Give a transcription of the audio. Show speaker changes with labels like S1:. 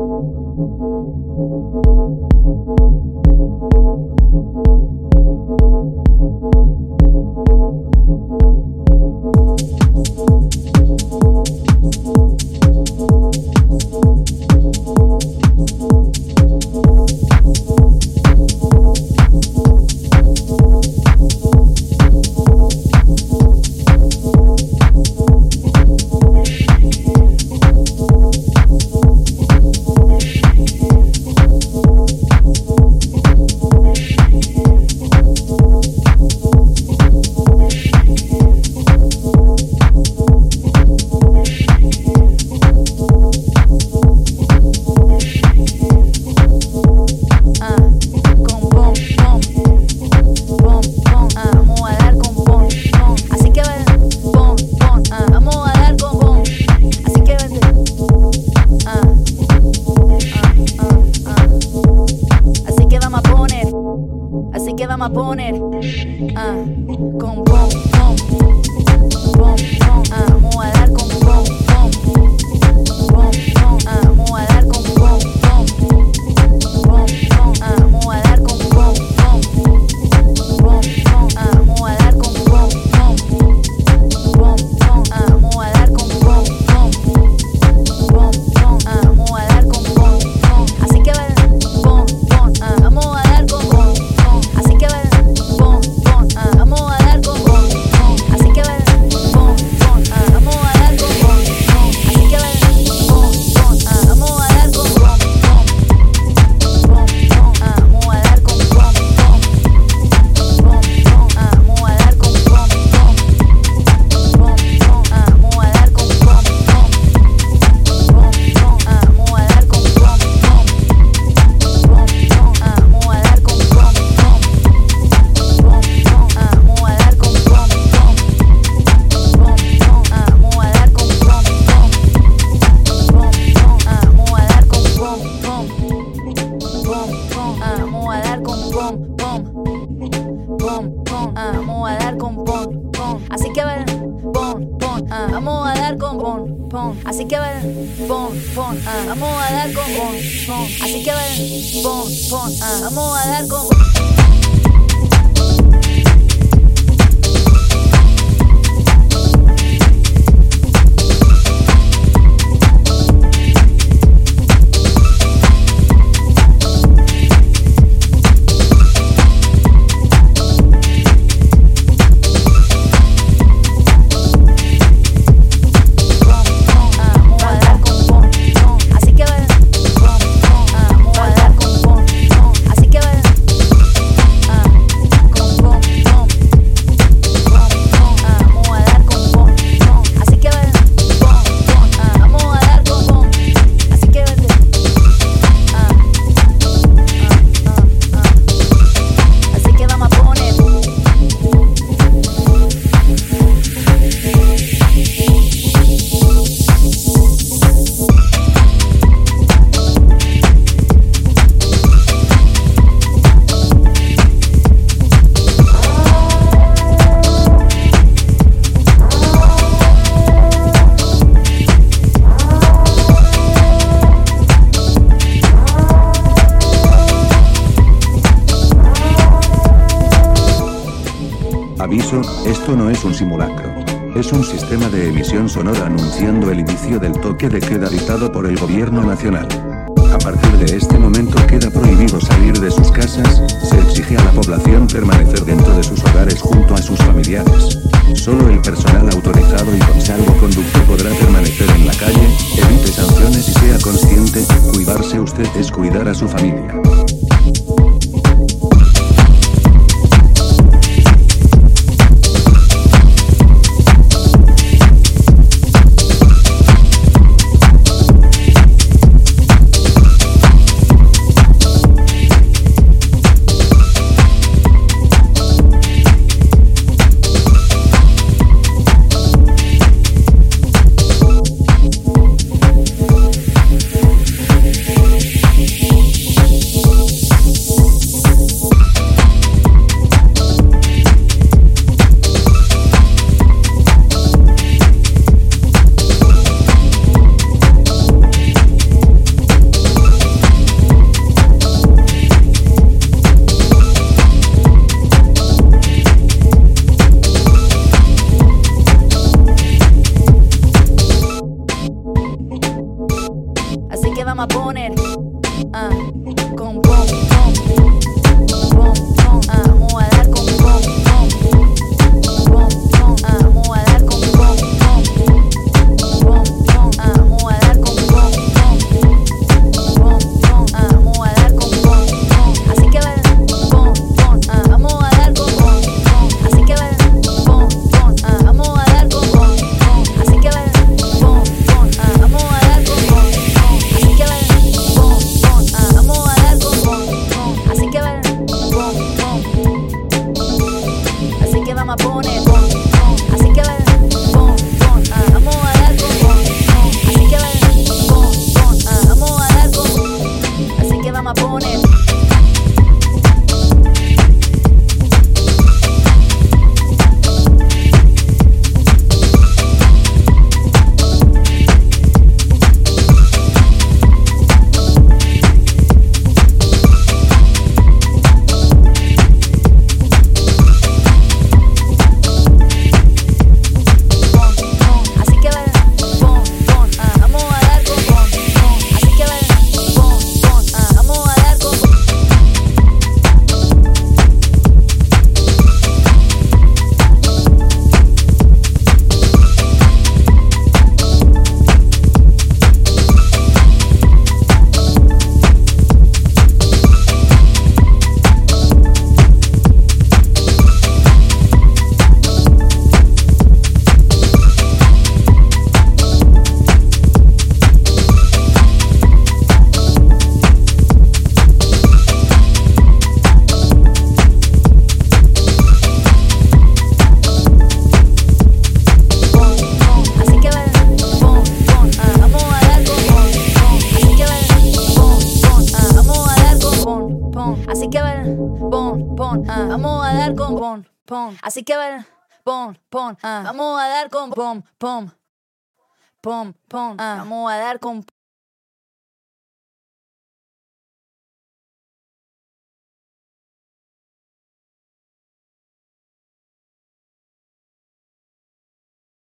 S1: Thank you. poner ah, vamos a dar con pon, pon. Así que ver, pon, pon, ah, vamos a dar con pon, pon. Así que ver, pon, pon, ah, vamos a dar con
S2: sonora anunciando el inicio del toque de queda dictado por el gobierno nacional. A partir de este momento queda prohibido salir de sus casas, se exige a la población permanecer dentro de sus hogares junto a sus familiares. Solo el personal autorizado y con salvoconducto podrá permanecer en la calle, evite sanciones y sea consciente, cuidarse usted es cuidar a su familia.
S1: dar con pom, pom. Así que va pom, pom. Ah. Vamos a dar con pom, pom. Pom, pom. Ah. Vamos a dar con